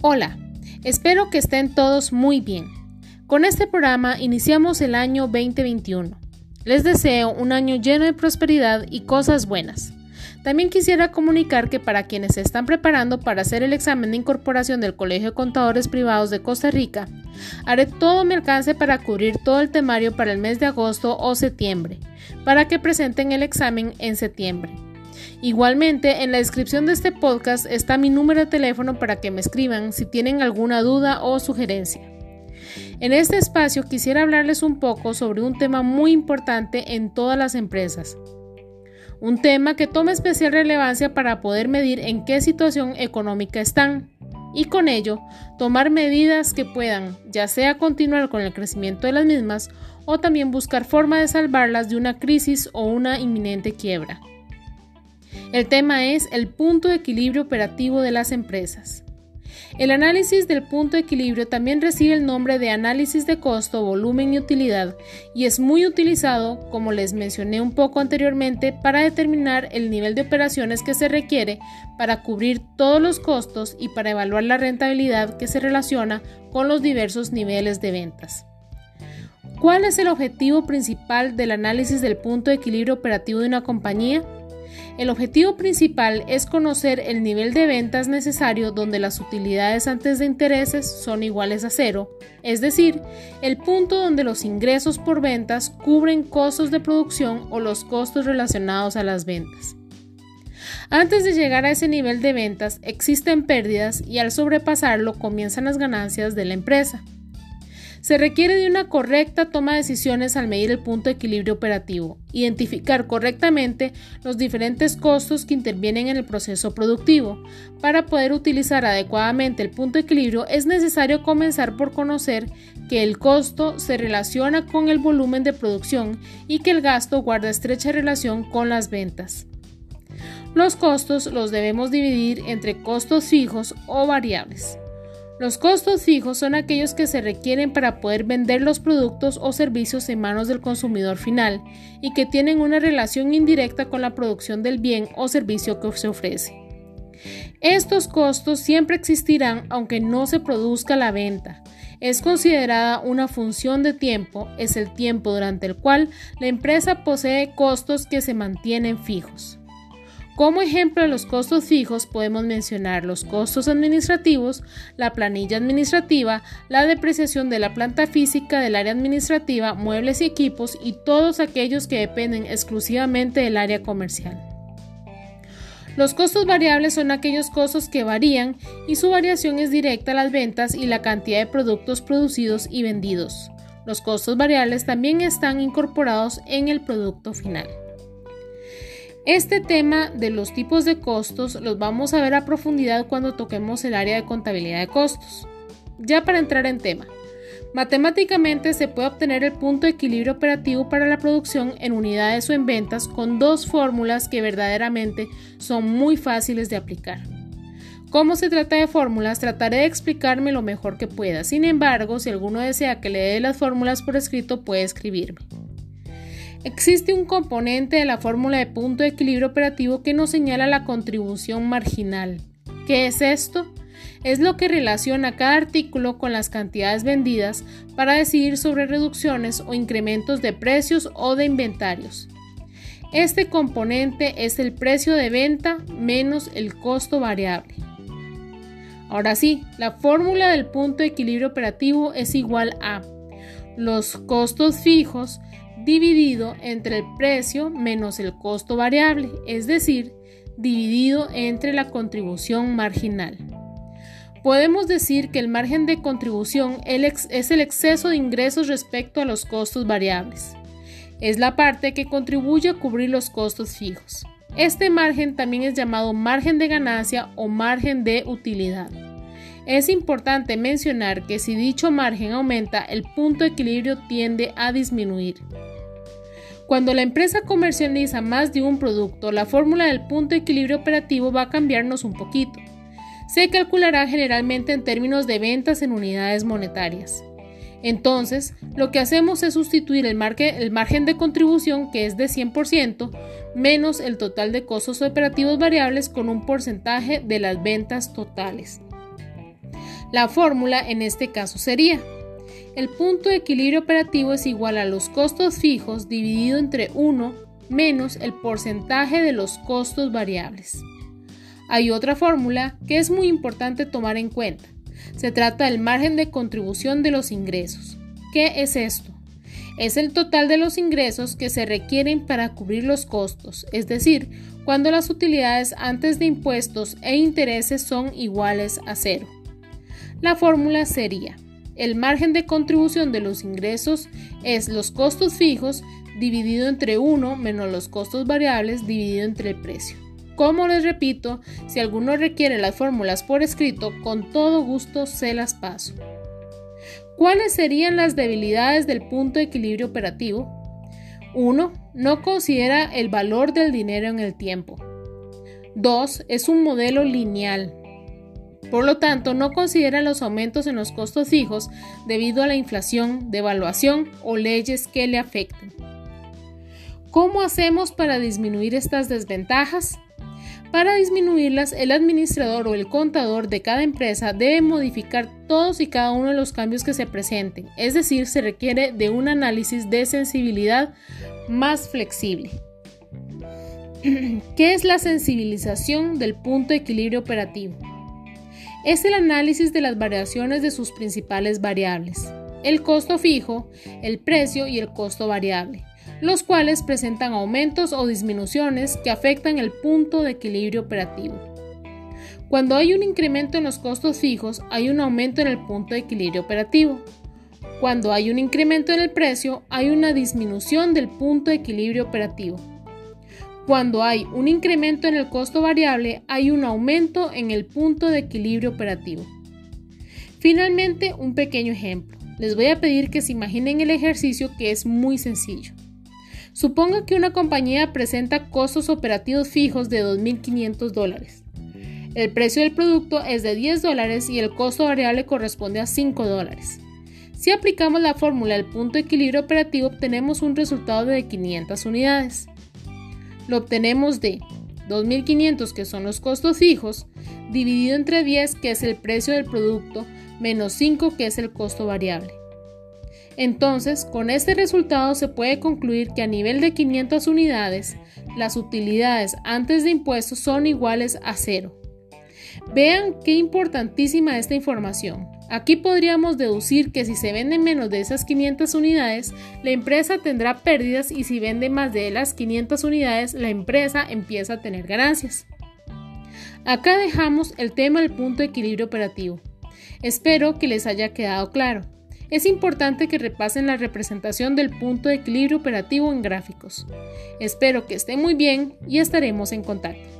Hola, espero que estén todos muy bien. Con este programa iniciamos el año 2021. Les deseo un año lleno de prosperidad y cosas buenas. También quisiera comunicar que para quienes se están preparando para hacer el examen de incorporación del Colegio de Contadores Privados de Costa Rica, haré todo mi alcance para cubrir todo el temario para el mes de agosto o septiembre, para que presenten el examen en septiembre. Igualmente, en la descripción de este podcast está mi número de teléfono para que me escriban si tienen alguna duda o sugerencia. En este espacio quisiera hablarles un poco sobre un tema muy importante en todas las empresas. Un tema que toma especial relevancia para poder medir en qué situación económica están y con ello tomar medidas que puedan ya sea continuar con el crecimiento de las mismas o también buscar forma de salvarlas de una crisis o una inminente quiebra. El tema es el punto de equilibrio operativo de las empresas. El análisis del punto de equilibrio también recibe el nombre de análisis de costo, volumen y utilidad y es muy utilizado, como les mencioné un poco anteriormente, para determinar el nivel de operaciones que se requiere para cubrir todos los costos y para evaluar la rentabilidad que se relaciona con los diversos niveles de ventas. ¿Cuál es el objetivo principal del análisis del punto de equilibrio operativo de una compañía? El objetivo principal es conocer el nivel de ventas necesario donde las utilidades antes de intereses son iguales a cero, es decir, el punto donde los ingresos por ventas cubren costos de producción o los costos relacionados a las ventas. Antes de llegar a ese nivel de ventas existen pérdidas y al sobrepasarlo comienzan las ganancias de la empresa. Se requiere de una correcta toma de decisiones al medir el punto de equilibrio operativo, identificar correctamente los diferentes costos que intervienen en el proceso productivo. Para poder utilizar adecuadamente el punto de equilibrio es necesario comenzar por conocer que el costo se relaciona con el volumen de producción y que el gasto guarda estrecha relación con las ventas. Los costos los debemos dividir entre costos fijos o variables. Los costos fijos son aquellos que se requieren para poder vender los productos o servicios en manos del consumidor final y que tienen una relación indirecta con la producción del bien o servicio que se ofrece. Estos costos siempre existirán aunque no se produzca la venta. Es considerada una función de tiempo, es el tiempo durante el cual la empresa posee costos que se mantienen fijos. Como ejemplo de los costos fijos podemos mencionar los costos administrativos, la planilla administrativa, la depreciación de la planta física del área administrativa, muebles y equipos y todos aquellos que dependen exclusivamente del área comercial. Los costos variables son aquellos costos que varían y su variación es directa a las ventas y la cantidad de productos producidos y vendidos. Los costos variables también están incorporados en el producto final. Este tema de los tipos de costos los vamos a ver a profundidad cuando toquemos el área de contabilidad de costos. Ya para entrar en tema, matemáticamente se puede obtener el punto de equilibrio operativo para la producción en unidades o en ventas con dos fórmulas que verdaderamente son muy fáciles de aplicar. Como se trata de fórmulas, trataré de explicarme lo mejor que pueda. Sin embargo, si alguno desea que le dé las fórmulas por escrito, puede escribirme. Existe un componente de la fórmula de punto de equilibrio operativo que nos señala la contribución marginal. ¿Qué es esto? Es lo que relaciona cada artículo con las cantidades vendidas para decidir sobre reducciones o incrementos de precios o de inventarios. Este componente es el precio de venta menos el costo variable. Ahora sí, la fórmula del punto de equilibrio operativo es igual a los costos fijos dividido entre el precio menos el costo variable, es decir, dividido entre la contribución marginal. Podemos decir que el margen de contribución es el exceso de ingresos respecto a los costos variables. Es la parte que contribuye a cubrir los costos fijos. Este margen también es llamado margen de ganancia o margen de utilidad. Es importante mencionar que si dicho margen aumenta, el punto de equilibrio tiende a disminuir. Cuando la empresa comercializa más de un producto, la fórmula del punto de equilibrio operativo va a cambiarnos un poquito. Se calculará generalmente en términos de ventas en unidades monetarias. Entonces, lo que hacemos es sustituir el, margen de contribución, que es de 100%, menos el total de costos operativos variables con un porcentaje de las ventas totales. La fórmula en este caso sería el punto de equilibrio operativo es igual a los costos fijos dividido entre 1 menos el porcentaje de los costos variables. Hay otra fórmula que es muy importante tomar en cuenta. Se trata del margen de contribución de los ingresos. ¿Qué es esto? Es el total de los ingresos que se requieren para cubrir los costos, es decir, cuando las utilidades antes de impuestos e intereses son iguales a cero. La fórmula sería, el margen de contribución de los ingresos es los costos fijos dividido entre 1 menos los costos variables dividido entre el precio. Como les repito, si alguno requiere las fórmulas por escrito, con todo gusto se las paso. ¿Cuáles serían las debilidades del punto de equilibrio operativo? 1. No considera el valor del dinero en el tiempo. 2. Es un modelo lineal. Por lo tanto, no considera los aumentos en los costos fijos debido a la inflación, devaluación o leyes que le afecten. ¿Cómo hacemos para disminuir estas desventajas? Para disminuirlas, el administrador o el contador de cada empresa debe modificar todos y cada uno de los cambios que se presenten, es decir, se requiere de un análisis de sensibilidad más flexible. ¿Qué es la sensibilización del punto de equilibrio operativo? Es el análisis de las variaciones de sus principales variables, el costo fijo, el precio y el costo variable, los cuales presentan aumentos o disminuciones que afectan el punto de equilibrio operativo. Cuando hay un incremento en los costos fijos, hay un aumento en el punto de equilibrio operativo. Cuando hay un incremento en el precio, hay una disminución del punto de equilibrio operativo. Cuando hay un incremento en el costo variable, hay un aumento en el punto de equilibrio operativo. Finalmente, un pequeño ejemplo. Les voy a pedir que se imaginen el ejercicio que es muy sencillo. Suponga que una compañía presenta costos operativos fijos de 2.500 dólares. El precio del producto es de 10 dólares y el costo variable corresponde a 5 dólares. Si aplicamos la fórmula del punto de equilibrio operativo obtenemos un resultado de 500 unidades lo obtenemos de 2.500 que son los costos fijos, dividido entre 10 que es el precio del producto, menos 5 que es el costo variable. Entonces, con este resultado se puede concluir que a nivel de 500 unidades, las utilidades antes de impuestos son iguales a cero. Vean qué importantísima esta información. Aquí podríamos deducir que si se venden menos de esas 500 unidades, la empresa tendrá pérdidas y si vende más de las 500 unidades, la empresa empieza a tener ganancias. Acá dejamos el tema del punto de equilibrio operativo. Espero que les haya quedado claro. Es importante que repasen la representación del punto de equilibrio operativo en gráficos. Espero que estén muy bien y estaremos en contacto.